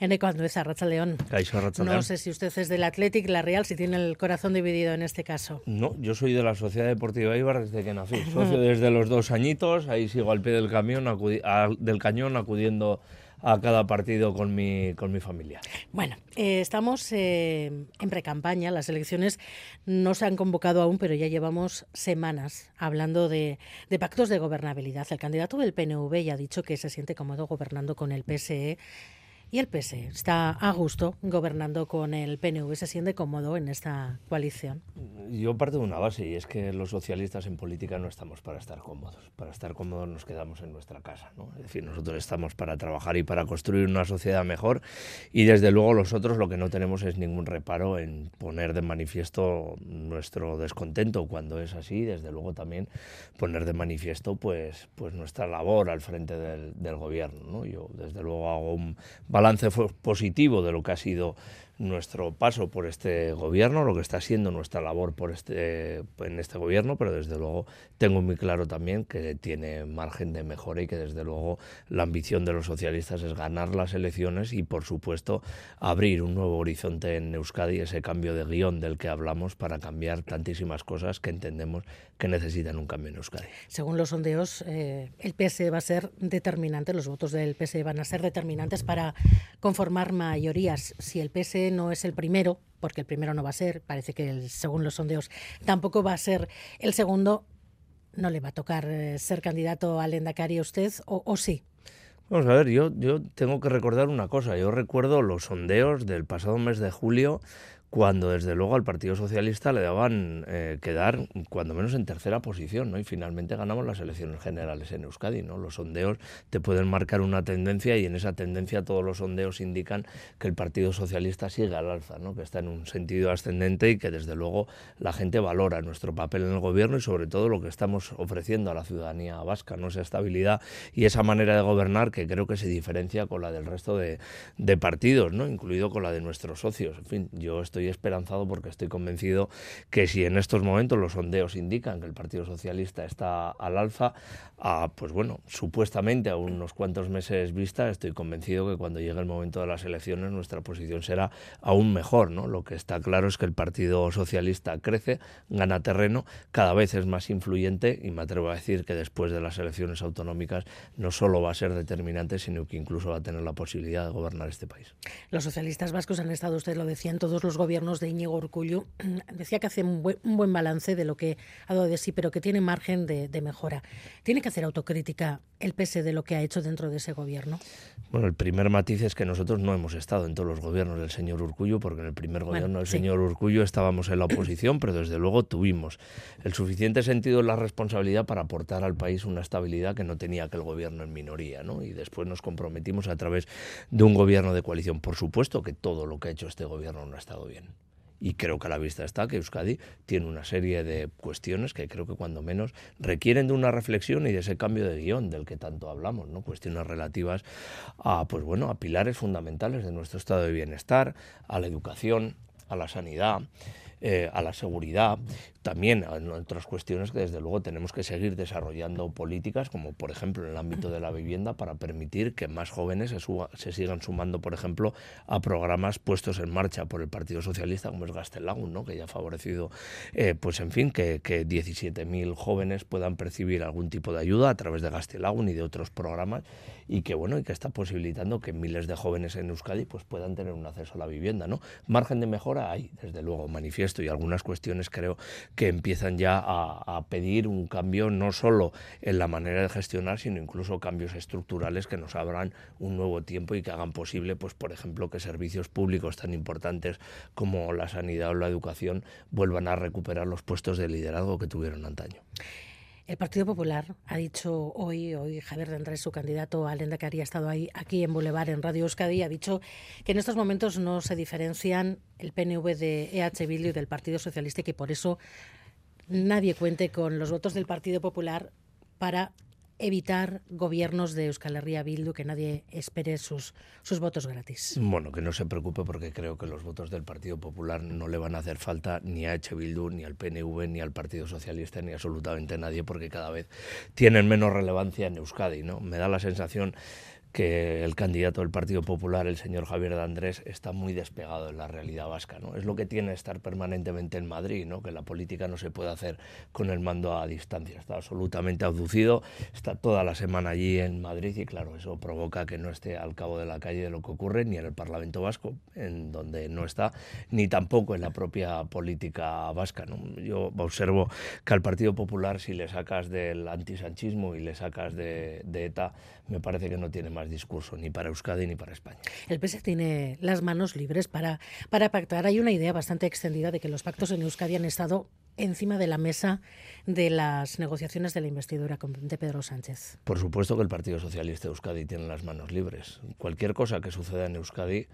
Enrico Andueza, Racha León. No sé si usted es del Athletic, la Real, si tiene el corazón dividido en este caso. No, yo soy de la Sociedad Deportiva Ibar desde que nací. Socio desde los dos añitos, ahí sigo al pie del, camión, del cañón acudiendo a cada partido con mi, con mi familia. Bueno, eh, estamos eh, en precampaña, las elecciones no se han convocado aún, pero ya llevamos semanas hablando de, de, pactos de gobernabilidad. El candidato del PNV ya ha dicho que se siente cómodo gobernando con el PSE y el PSE está a gusto gobernando con el PNV, se siente cómodo en esta coalición. Yo parto de una base y es que los socialistas en política no estamos para estar cómodos. Para estar cómodos nos quedamos en nuestra casa. ¿no? Es decir, nosotros estamos para trabajar y para construir una sociedad mejor y desde luego los otros lo que no tenemos es ningún reparo en poner de manifiesto nuestro descontento cuando es así. Desde luego también poner de manifiesto pues, pues nuestra labor al frente del, del gobierno. ¿no? Yo desde luego hago un balance positivo de lo que ha sido nuestro paso por este gobierno, lo que está siendo nuestra labor por este, en este gobierno, pero desde luego tengo muy claro también que tiene margen de mejora y que desde luego la ambición de los socialistas es ganar las elecciones y por supuesto abrir un nuevo horizonte en Euskadi, ese cambio de guion del que hablamos para cambiar tantísimas cosas que entendemos que necesitan un cambio en Euskadi. Según los sondeos, eh, el PSE va a ser determinante, los votos del PSE van a ser determinantes para conformar mayorías. Si el PSE no es el primero, porque el primero no va a ser, parece que según los sondeos tampoco va a ser el segundo, no le va a tocar eh, ser candidato al Endacari a usted, o, sí. Vamos a ver, yo, yo tengo que recordar una cosa. Yo recuerdo los sondeos del pasado mes de julio cuando desde luego al Partido Socialista le daban eh, quedar cuando menos en tercera posición, ¿no? Y finalmente ganamos las elecciones generales en Euskadi, ¿no? Los sondeos te pueden marcar una tendencia y en esa tendencia todos los sondeos indican que el Partido Socialista sigue al alza, ¿no? Que está en un sentido ascendente y que desde luego la gente valora nuestro papel en el gobierno y sobre todo lo que estamos ofreciendo a la ciudadanía vasca, ¿no? Esa estabilidad y esa manera de gobernar que creo que se diferencia con la del resto de, de partidos, ¿no? Incluido con la de nuestros socios. En fin, yo estoy estoy esperanzado porque estoy convencido que si en estos momentos los sondeos indican que el Partido Socialista está al alza, a, pues bueno, supuestamente a unos cuantos meses vista, estoy convencido que cuando llegue el momento de las elecciones nuestra posición será aún mejor. ¿no? Lo que está claro es que el Partido Socialista crece, gana terreno, cada vez es más influyente y me atrevo a decir que después de las elecciones autonómicas no solo va a ser determinante, sino que incluso va a tener la posibilidad de gobernar este país. Los socialistas vascos han estado, usted lo decía, en todos los gobiernos gobiernos de Íñigo Urcullu, decía que hace un buen, balance de lo que ha dado de sí, pero que tiene margen de, mejora. ¿Tiene que hacer autocrítica el PS de lo que ha hecho dentro de ese gobierno? Bueno, el primer matiz es que nosotros no hemos estado en todos los gobiernos del señor Urcullu, porque en el primer gobierno del señor Urcullu estábamos en la oposición, pero desde luego tuvimos el suficiente sentido de la responsabilidad para aportar al país una estabilidad que no tenía aquel gobierno en minoría, ¿no? Y después nos comprometimos a través de un gobierno de coalición. Por supuesto que todo lo que ha hecho este gobierno no ha estado bien. Y creo que a la vista está que Euskadi tiene una serie de cuestiones que creo que cuando menos requieren de una reflexión y de ese cambio de guion del que tanto hablamos, ¿no? Cuestiones relativas a, pues bueno, a pilares fundamentales de nuestro estado de bienestar, a la educación, a la sanidad. Eh, a la seguridad, también en otras cuestiones que desde luego tenemos que seguir desarrollando políticas, como por ejemplo en el ámbito de la vivienda, para permitir que más jóvenes se, sigan sumando, por ejemplo, a programas puestos en marcha por el Partido Socialista, como es Gastelagun, ¿no? que ya ha favorecido, eh, pues en fin, que, que 17.000 jóvenes puedan percibir algún tipo de ayuda a través de Gastelagun y de otros programas, y que bueno, y que está posibilitando que miles de jóvenes en Euskadi pues puedan tener un acceso a la vivienda, ¿no? Margen de mejora hay, desde luego, manifiesto, y algunas cuestiones creo que empiezan ya a, pedir un cambio no solo en la manera de gestionar, sino incluso cambios estructurales que nos abran un nuevo tiempo y que hagan posible, pues por ejemplo, que servicios públicos tan importantes como la sanidad o la educación vuelvan a recuperar los puestos de liderazgo que tuvieron antaño. El Partido Popular ha dicho hoy, hoy Javier de Andrés, su candidato al Endacari, ha estado ahí, aquí en Boulevard, en Radio Euskadi, ha dicho que en estos momentos no se diferencian el PNV de EH Bildu y del Partido Socialista y que por eso nadie cuente con los votos del Partido Popular para evitar gobiernos de Euskal Herria Bildu, que nadie espere sus, sus votos gratis. Bueno, que no se preocupe porque creo que los votos del Partido Popular no le van a hacer falta ni a H. Bildu, ni al PNV, ni al Partido Socialista, ni absolutamente nadie, porque cada vez tienen menos relevancia en Euskadi. ¿no? Me da la sensación que el candidato del Partido Popular, el señor Javier de Andrés, está muy despegado de la realidad vasca. ¿no? Es lo que tiene estar permanentemente en Madrid, ¿no? que la política no se puede hacer con el mando a distancia. Está absolutamente abducido, está toda la semana allí en Madrid y claro, eso provoca que no esté al cabo de la calle de lo que ocurre ni en el Parlamento vasco, en donde no está, ni tampoco en la propia política vasca. ¿no? Yo observo que al Partido Popular, si le sacas del antisanchismo y le sacas de, de ETA, me parece que no tiene más discurso ni para Euskadi ni para España. El PS tiene las manos libres para, para pactar. Hay una idea bastante extendida de que los pactos en Euskadi han estado encima de la mesa de las negociaciones de la investidura de Pedro Sánchez. Por supuesto que el Partido Socialista de Euskadi tiene las manos libres. Cualquier cosa que suceda en Euskadi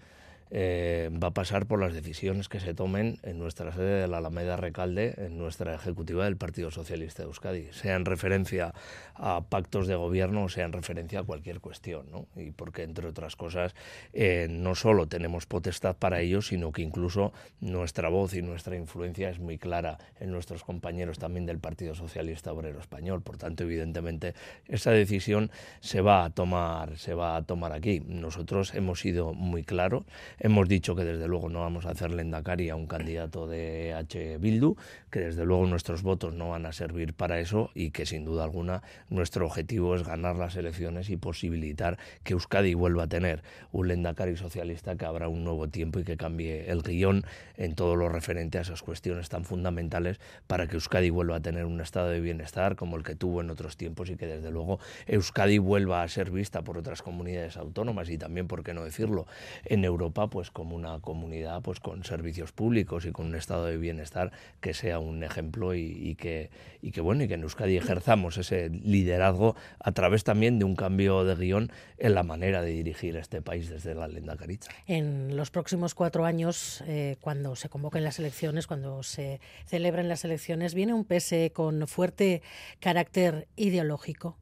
eh, va a pasar por las decisiones que se tomen en nuestra sede de la Alameda Recalde, en nuestra ejecutiva del Partido Socialista de Euskadi, sea en referencia a pactos de gobierno o sea en referencia a cualquier cuestión. ¿no? Y porque, entre otras cosas, eh, no solo tenemos potestad para ello, sino que incluso nuestra voz y nuestra influencia es muy clara en nuestros compañeros también del Partido Socialista Obrero Español. Por tanto, evidentemente, esa decisión se va a tomar, se va a tomar aquí. Nosotros hemos sido muy claros Hemos dicho que desde luego no vamos a hacer lendakari a un candidato de H. Bildu, que desde luego nuestros votos no van a servir para eso y que sin duda alguna nuestro objetivo es ganar las elecciones y posibilitar que Euskadi vuelva a tener un lendakari socialista que habrá un nuevo tiempo y que cambie el guion en todo lo referente a esas cuestiones tan fundamentales para que Euskadi vuelva a tener un estado de bienestar como el que tuvo en otros tiempos y que desde luego Euskadi vuelva a ser vista por otras comunidades autónomas y también, por qué no decirlo, en Europa pues como una comunidad pues con servicios públicos y con un estado de bienestar que sea un ejemplo y, que y que bueno y que en Euskadi ejerzamos ese liderazgo a través también de un cambio de guion en la manera de dirigir este país desde la lenda caricha. En los próximos cuatro años, eh, cuando se convoquen las elecciones, cuando se celebren las elecciones, viene un PSE con fuerte carácter ideológico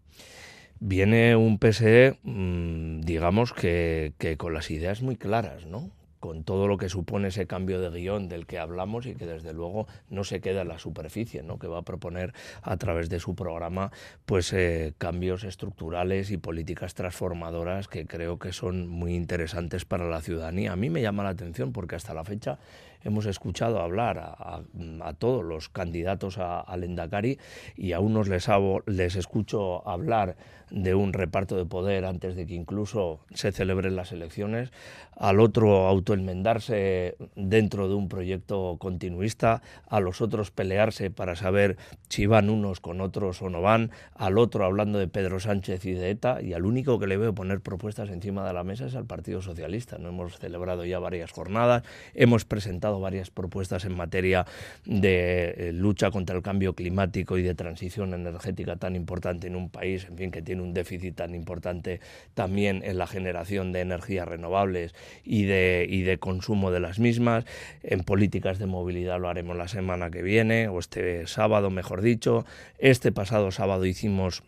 viene un PSE, mm, digamos, que, con las ideas muy claras, ¿no? con todo lo que supone ese cambio de guion del que hablamos y que desde luego no se queda en la superficie, ¿no? que va a proponer a través de su programa pues eh, cambios estructurales y políticas transformadoras que creo que son muy interesantes para la ciudadanía. A mí me llama la atención porque hasta la fecha hemos escuchado hablar a, todos los candidatos al Endacari y a unos les, les escucho hablar de un reparto de poder antes de que incluso se celebren las elecciones, al otro autoenmendarse dentro de un proyecto continuista, a los otros pelearse para saber si van unos con otros o no van, al otro hablando de Pedro Sánchez y de ETA, y al único que le veo poner propuestas encima de la mesa es al Partido Socialista. No hemos celebrado ya varias jornadas, hemos presentado varias propuestas en materia de eh, lucha contra el cambio climático y de transición energética tan importante en un país, en fin, que tiene un déficit tan importante también en la generación de energías renovables y de, y de consumo de las mismas. En políticas de movilidad lo haremos la semana que viene, o este sábado, mejor dicho. Este pasado sábado hicimos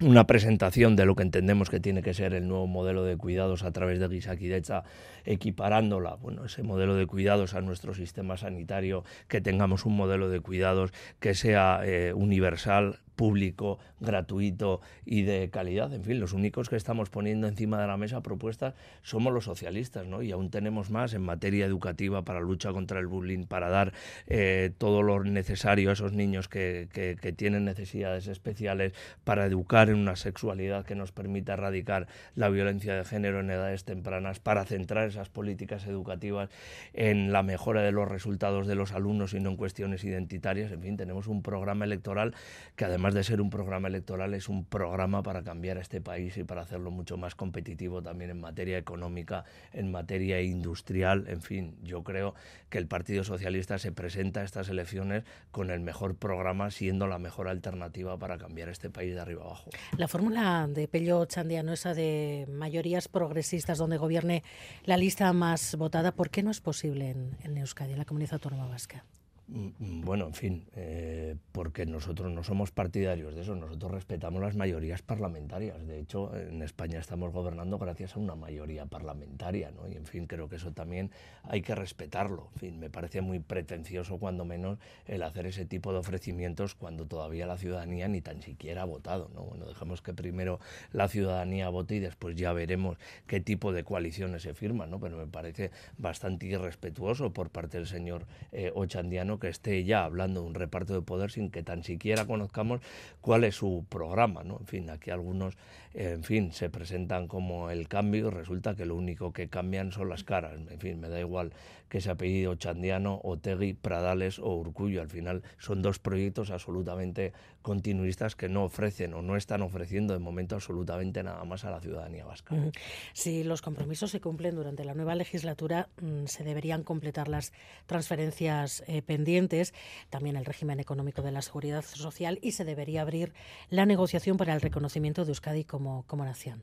una presentación de lo que entendemos que tiene que ser el nuevo modelo de cuidados a través de Gisakidecha, equiparándola, bueno, ese modelo de cuidados a nuestro sistema sanitario, que tengamos un modelo de cuidados que sea eh, universal, público, gratuito y de calidad. En fin, los únicos que estamos poniendo encima de la mesa propuestas somos los socialistas, ¿no? Y aún tenemos más en materia educativa para lucha contra el bullying, para dar eh, todo lo necesario a esos niños que, que, tienen necesidades especiales, para educar en una sexualidad que nos permita erradicar la violencia de género en edades tempranas, para centrar esas políticas educativas en la mejora de los resultados de los alumnos y no en cuestiones identitarias. En fin, tenemos un programa electoral que además además de ser un programa electoral, es un programa para cambiar a este país y para hacerlo mucho más competitivo también en materia económica, en materia industrial. En fin, yo creo que el Partido Socialista se presenta a estas elecciones con el mejor programa, siendo la mejor alternativa para cambiar este país de arriba abajo. La fórmula de Pello Chandiano, esa de mayorías progresistas donde gobierne la lista más votada, ¿por qué no es posible en, en Euskadi, en la comunidad autónoma vasca? Mm, mm, bueno, en fin, eh, porque nosotros no somos partidarios de eso, nosotros respetamos las mayorías parlamentarias. De hecho, en España estamos gobernando gracias a una mayoría parlamentaria, ¿no? Y en fin, creo que eso también hay que respetarlo. En fin, me parece muy pretencioso, cuando menos, el hacer ese tipo de ofrecimientos cuando todavía la ciudadanía ni tan siquiera ha votado, ¿no? Bueno, dejemos que primero la ciudadanía vote y después ya veremos qué tipo de coaliciones se firman, ¿no? Pero me parece bastante irrespetuoso por parte del señor eh, Ochandiano que esté ya hablando de un reparto de poder sin que tan siquiera conozcamos cuál es su programa. ¿no? En fin, aquí algunos en fin, se presentan como el cambio, resulta que lo único que cambian son las caras. En fin, me da igual que se apellido Chandiano, Otegui, Pradales o Urcullo. Al final son dos proyectos absolutamente continuistas que no ofrecen o no están ofreciendo de momento absolutamente nada más a la ciudadanía vasca. Si los compromisos se cumplen durante la nueva legislatura, mm, se deberían completar las transferencias eh, también el régimen económico de la seguridad social y se debería abrir la negociación para el reconocimiento de Euskadi como como, nación.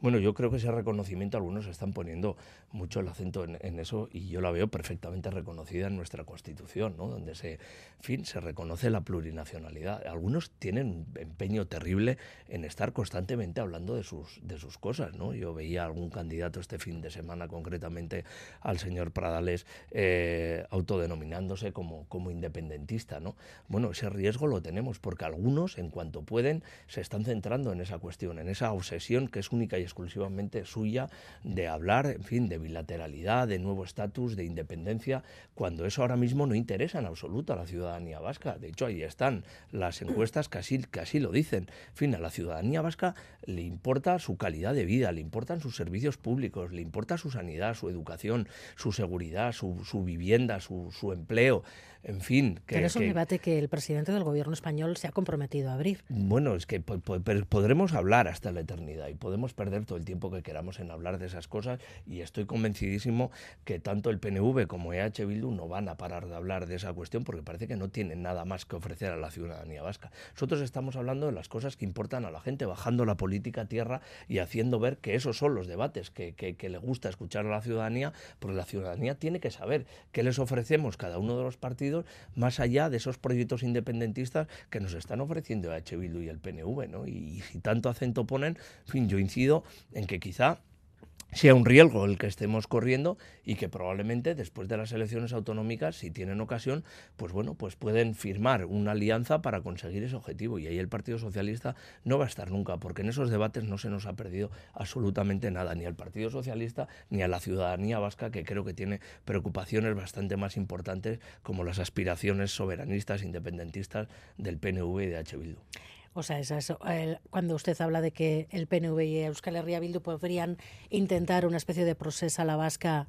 Bueno, yo creo que ese reconocimiento algunos están poniendo mucho el acento en, eso y yo la veo perfectamente reconocida en nuestra Constitución, ¿no? donde se, fin, se reconoce la plurinacionalidad. Algunos tienen un empeño terrible en estar constantemente hablando de sus, de sus cosas. ¿no? Yo veía algún candidato este fin de semana, concretamente al señor Pradales, eh, autodenominándose como, como independentista. ¿no? Bueno, ese riesgo lo tenemos porque algunos, en cuanto pueden, se están centrando en esa cuestión, en esa obsesión que es única y exclusivamente suya de hablar, en fin, de bilateralidad, de nuevo estatus, de independencia, cuando eso ahora mismo no interesa en absoluto a la ciudadanía vasca. De hecho, ahí están las encuestas que así, lo dicen. En fin, a la ciudadanía vasca le importa su calidad de vida, le importan sus servicios públicos, le importa su sanidad, su educación, su seguridad, su, vivienda, su empleo en fin. Que, Pero es un debate que el presidente del gobierno español se ha comprometido a abrir. Bueno, es que podremos hablar hasta la eternidad y podemos perder todo el tiempo que queramos en hablar de esas cosas y estoy convencidísimo que tanto el PNV como EH Bildu no van a parar de hablar de esa cuestión porque parece que no tienen nada más que ofrecer a la ciudadanía vasca. Nosotros estamos hablando de las cosas que importan a la gente, bajando la política a tierra y haciendo ver que esos son los debates que, que le gusta escuchar a la ciudadanía, porque la ciudadanía tiene que saber qué les ofrecemos cada uno de los partidos más allá de esos proyectos independentistas que nos están ofreciendo H. Bildu y el PNV. ¿no? Y, si tanto acento ponen, en fin, yo incido en que quizá sea un riesgo el que estemos corriendo y que probablemente después de las elecciones autonómicas, si tienen ocasión, pues bueno, pues pueden firmar una alianza para conseguir ese objetivo. Y ahí el Partido Socialista no va a estar nunca, porque en esos debates no se nos ha perdido absolutamente nada, ni al Partido Socialista ni a la ciudadanía vasca, que creo que tiene preocupaciones bastante más importantes como las aspiraciones soberanistas, independentistas del PNV y de H. Bildu. O sea, es cuando usted habla de que el PNV y Euskal Herria Bildu podrían intentar una especie de proceso a la vasca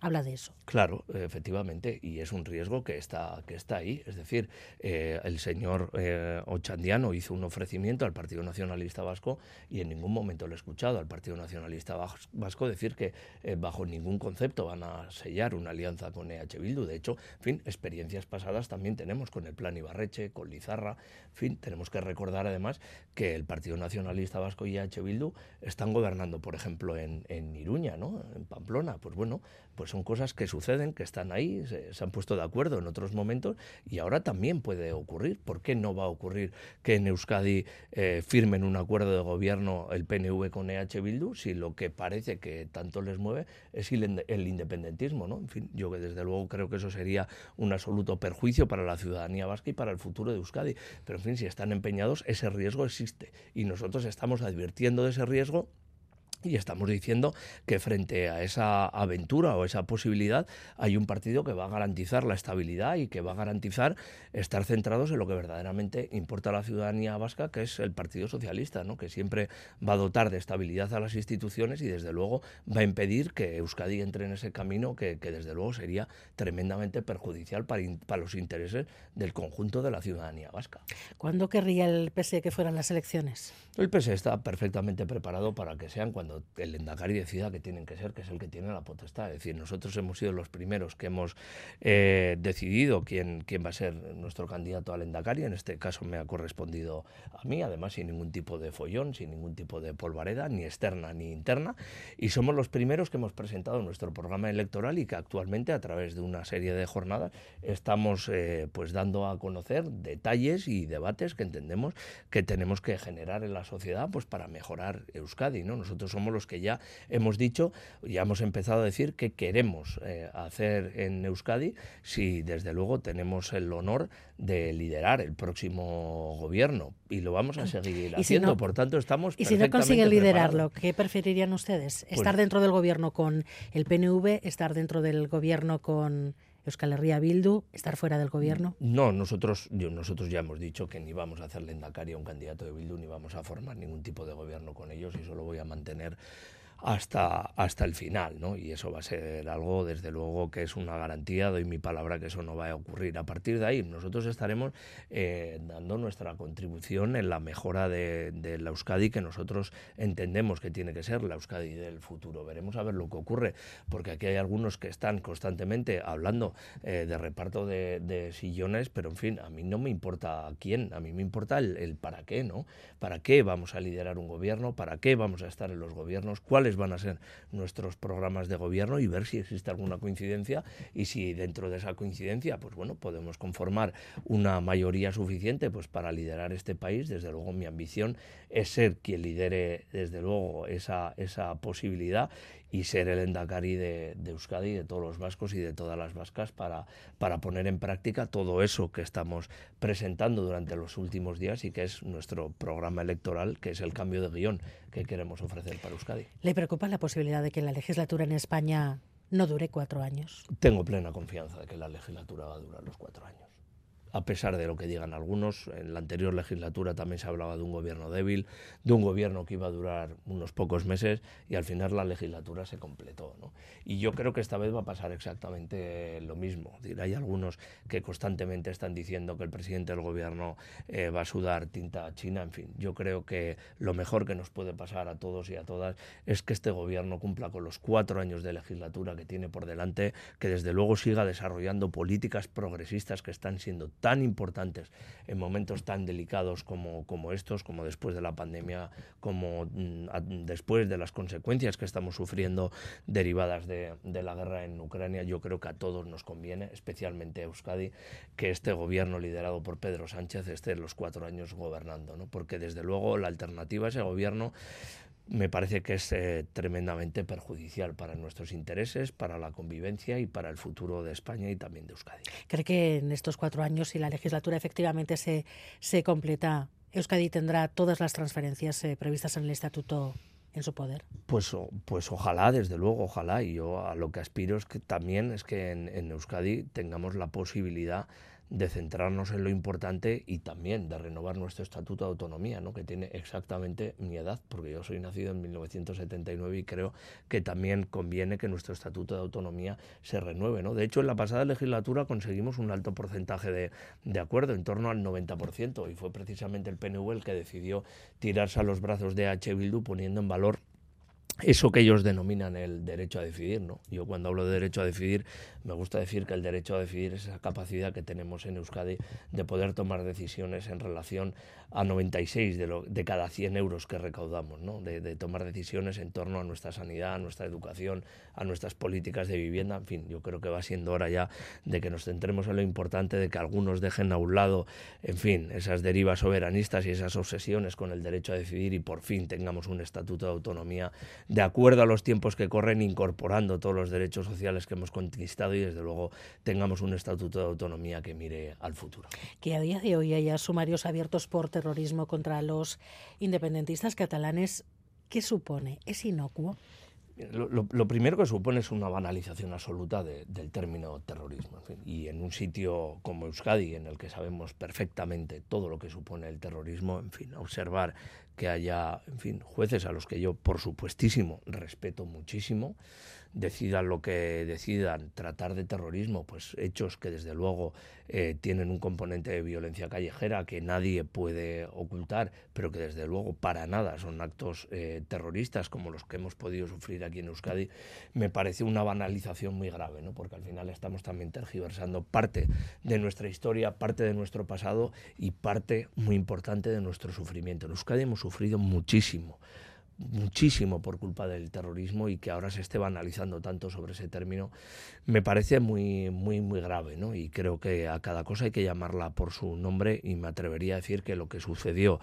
habla de eso. Claro, efectivamente, y es un riesgo que está, que está ahí. Es decir, eh, el señor eh, Ochandiano hizo un ofrecimiento al Partido Nacionalista Vasco y en ningún momento lo he escuchado al Partido Nacionalista Vasco decir que eh, bajo ningún concepto van a sellar una alianza con EH Bildu. De hecho, fin, experiencias pasadas también tenemos con el Plan Ibarreche, con Lizarra. Fin, tenemos que recordar además que el Partido Nacionalista Vasco y EH Bildu están gobernando, por ejemplo, en, en Iruña, ¿no? en Pamplona. Pues bueno, pues son cosas que suceden, que están ahí, se, han puesto de acuerdo en otros momentos y ahora también puede ocurrir. ¿Por qué no va a ocurrir que en Euskadi eh, firmen un acuerdo de gobierno el PNV con EH Bildu si lo que parece que tanto les mueve es el, independentismo? ¿no? En fin, yo que desde luego creo que eso sería un absoluto perjuicio para la ciudadanía vasca y para el futuro de Euskadi. Pero en fin, si están empeñados, ese riesgo existe y nosotros estamos advirtiendo de ese riesgo y estamos diciendo que frente a esa aventura o esa posibilidad hay un partido que va a garantizar la estabilidad y que va a garantizar estar centrados en lo que verdaderamente importa a la ciudadanía vasca, que es el Partido Socialista, ¿no? que siempre va a dotar de estabilidad a las instituciones y desde luego va a impedir que Euskadi entre en ese camino que, desde luego sería tremendamente perjudicial para, para, los intereses del conjunto de la ciudadanía vasca. ¿Cuándo querría el PSE que fueran las elecciones? El PSE está perfectamente preparado para que sean cuando cuando el Endacari decida que tienen que ser, que es el que tiene la potestad. Es decir, nosotros hemos sido los primeros que hemos eh, decidido quién, quién va a ser nuestro candidato al Endacari. En este caso me ha correspondido a mí, además sin ningún tipo de follón, sin ningún tipo de polvareda, ni externa ni interna. Y somos los primeros que hemos presentado nuestro programa electoral y que actualmente a través de una serie de jornadas estamos eh, pues dando a conocer detalles y debates que entendemos que tenemos que generar en la sociedad pues para mejorar Euskadi. ¿no? Nosotros somos los que ya hemos dicho, ya hemos empezado a decir que queremos eh, hacer en Euskadi si desde luego tenemos el honor de liderar el próximo gobierno y lo vamos a seguir haciendo. Por tanto, estamos. Y si no consiguen liderarlo, ¿qué preferirían ustedes? Pues ¿Estar dentro del gobierno con el PNV? ¿Estar dentro del gobierno con Euskal Herria Bildu, estar fuera del gobierno? No, nosotros, nosotros ya hemos dicho que ni vamos a hacerle endacaria a un candidato de Bildu, ni vamos a formar ningún tipo de gobierno con ellos y solo voy a mantener hasta, hasta el final, ¿no? Y eso va a ser algo, desde luego, que es una garantía, doy mi palabra que eso no va a ocurrir. A partir de ahí, nosotros estaremos eh, dando nuestra contribución en la mejora de, la Euskadi que nosotros entendemos que tiene que ser la Euskadi del futuro. Veremos a ver lo que ocurre, porque aquí hay algunos que están constantemente hablando eh, de reparto de, sillones, pero en fin, a mí no me importa quién, a mí me importa el, el para qué, ¿no? ¿Para qué vamos a liderar un gobierno? ¿Para qué vamos a estar en los gobiernos? ¿Cuál van a ser nuestros programas de gobierno y ver si existe alguna coincidencia y si dentro de esa coincidencia, pues bueno, podemos conformar una mayoría suficiente pues para liderar este país. Desde luego mi ambición es ser quien lidere desde luego esa, esa posibilidad y ser el endacari de, de, Euskadi, de todos los vascos y de todas las vascas para, para poner en práctica todo eso que estamos presentando durante los últimos días y que es nuestro programa electoral, que es el cambio de guion que queremos ofrecer para Euskadi. ¿Le preocupa la posibilidad de que la legislatura en España no dure cuatro años? Tengo plena confianza de que la legislatura va a durar los cuatro años a pesar de lo que digan algunos. En la anterior legislatura también se hablaba de un gobierno débil, de un gobierno que iba a durar unos pocos meses y al final la legislatura se completó. Y yo creo que esta vez va a pasar exactamente lo mismo. hay algunos que constantemente están diciendo que el presidente del gobierno eh, va a sudar tinta a China. En fin, yo creo que lo mejor que nos puede pasar a todos y a todas es que este gobierno cumpla con los cuatro años de legislatura que tiene por delante, que desde luego siga desarrollando políticas progresistas que están siendo tan importantes en momentos tan delicados como, como estos, como después de la pandemia, como mm, después de las consecuencias que estamos sufriendo derivadas de, de, la guerra en Ucrania, yo creo que a todos nos conviene, especialmente a Euskadi, que este gobierno liderado por Pedro Sánchez esté los cuatro años gobernando, ¿no? porque desde luego la alternativa a ese gobierno me parece que es eh, tremendamente perjudicial para nuestros intereses, para la convivencia y para el futuro de España y también de Euskadi. ¿Cree que en estos cuatro años, si la legislatura efectivamente se, se completa, Euskadi tendrá todas las transferencias eh, previstas en el estatuto en su poder? Pues, pues ojalá, desde luego, ojalá. Y yo a lo que aspiro es que también es que en, en Euskadi tengamos la posibilidad de centrarnos en lo importante y también de renovar nuestro estatuto de autonomía, ¿no? que tiene exactamente mi edad, porque yo soy nacido en 1979 y creo que también conviene que nuestro estatuto de autonomía se renueve. ¿no? De hecho, en la pasada legislatura conseguimos un alto porcentaje de, de acuerdo, en torno al 90%, y fue precisamente el PNV el que decidió tirarse a los brazos de H. Bildu poniendo en valor eso que ellos denominan el derecho a decidir, ¿no? Yo cuando hablo de derecho a decidir, me gusta decir que el derecho a decidir es esa capacidad que tenemos en Euskadi de poder tomar decisiones en relación a 96 de, lo, de cada 100 euros que recaudamos, ¿no? De, de, tomar decisiones en torno a nuestra sanidad, a nuestra educación, a nuestras políticas de vivienda, en fin, yo creo que va siendo hora ya de que nos centremos en lo importante, de que algunos dejen a un lado, en fin, esas derivas soberanistas y esas obsesiones con el derecho a decidir y por fin tengamos un estatuto de autonomía de acuerdo a los tiempos que corren, incorporando todos los derechos sociales que hemos conquistado y desde luego tengamos un estatuto de autonomía que mire al futuro. Que a día de hoy haya sumarios abiertos por terrorismo contra los independentistas catalanes, ¿qué supone? ¿Es inocuo? Lo, primero que supone es una banalización absoluta del término terrorismo. y en un sitio como Euskadi, en el que sabemos perfectamente todo lo que supone el terrorismo, en fin, observar que haya, en fin, jueces a los que yo, por supuestísimo, respeto muchísimo, decidan lo que decidan, tratar de terrorismo, pues hechos que desde luego eh, tienen un componente de violencia callejera que nadie puede ocultar, pero que desde luego para nada son actos eh, terroristas como los que hemos podido sufrir aquí en Euskadi, me parece una banalización muy grave, ¿no? porque al final estamos también tergiversando parte de nuestra historia, parte de nuestro pasado y parte muy importante de nuestro sufrimiento. En Euskadi hemos sufrido muchísimo muchísimo por culpa del terrorismo y que ahora se esté banalizando tanto sobre ese término me parece muy muy muy grave ¿no? y creo que a cada cosa hay que llamarla por su nombre y me atrevería a decir que lo que sucedió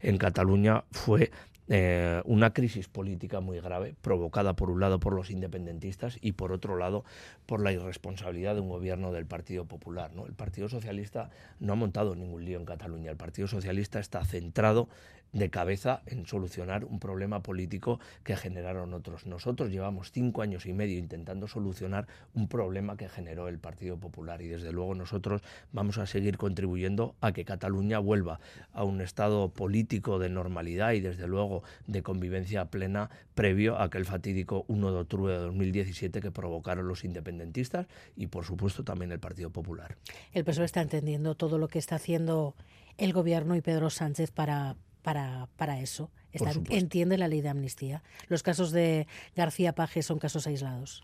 en Cataluña fue eh, una crisis política muy grave, provocada por un lado por los independentistas y por otro lado por la irresponsabilidad de un gobierno del Partido Popular. El Partido Socialista no ha montado ningún lío en Cataluña. El Partido Socialista está centrado de cabeza en solucionar un problema político que generaron otros. Nosotros llevamos cinco años y medio intentando solucionar un problema que generó el Partido Popular y desde luego nosotros vamos a seguir contribuyendo a que Cataluña vuelva a un estado político de normalidad y desde luego de convivencia plena previo a aquel fatídico 1 de octubre de 2017 que provocaron los independentistas y por supuesto también el Partido Popular. El PSOE está entendiendo todo lo que está haciendo el gobierno y Pedro Sánchez para para, para eso. entiende la ley de amnistía. Los casos de García Paje son casos aislados.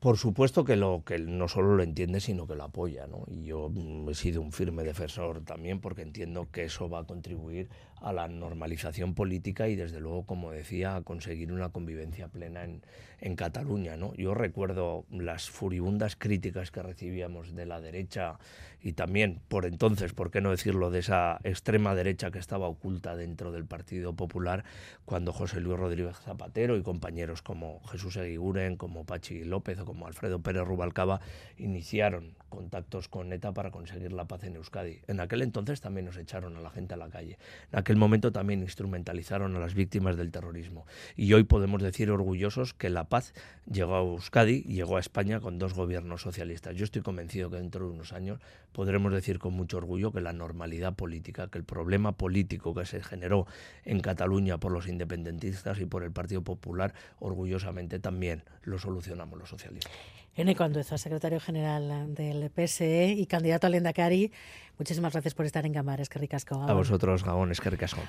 Por supuesto que lo que no solo lo entiende, sino que lo apoya, ¿no? Y yo mm, he sido un firme defensor también porque entiendo que eso va a contribuir a la normalización política y desde luego, como decía, a conseguir una convivencia plena en, en Cataluña, ¿no? Yo recuerdo las furibundas críticas que recibíamos de la derecha y también por entonces, por qué no decirlo, de esa extrema derecha que estaba oculta dentro del Partido Popular cuando José Luis Rodríguez Zapatero y compañeros como Jesús Eguiguren, como Pachi López como Alfredo Pérez Rubalcaba iniciaron contactos con ETA para conseguir la paz en Euskadi. En aquel entonces también nos echaron a la gente a la calle. Aquel momento también instrumentalizaron a las víctimas del terrorismo. Y hoy podemos decir orgullosos que la paz llegó a Euskadi llegó a España con dos gobiernos socialistas. Yo estoy convencido que dentro de unos años podremos decir con mucho orgullo que la normalidad política, que el problema político que se generó en Cataluña por los independentistas y por el Partido Popular, orgullosamente también lo solucionamos los socialistas. Eneco Andueza, secretario general del PSE y candidato al Endacari, muchísimas gracias por estar en Gamar, es que ricasco. A vosotros, Gabón, es que ricasco.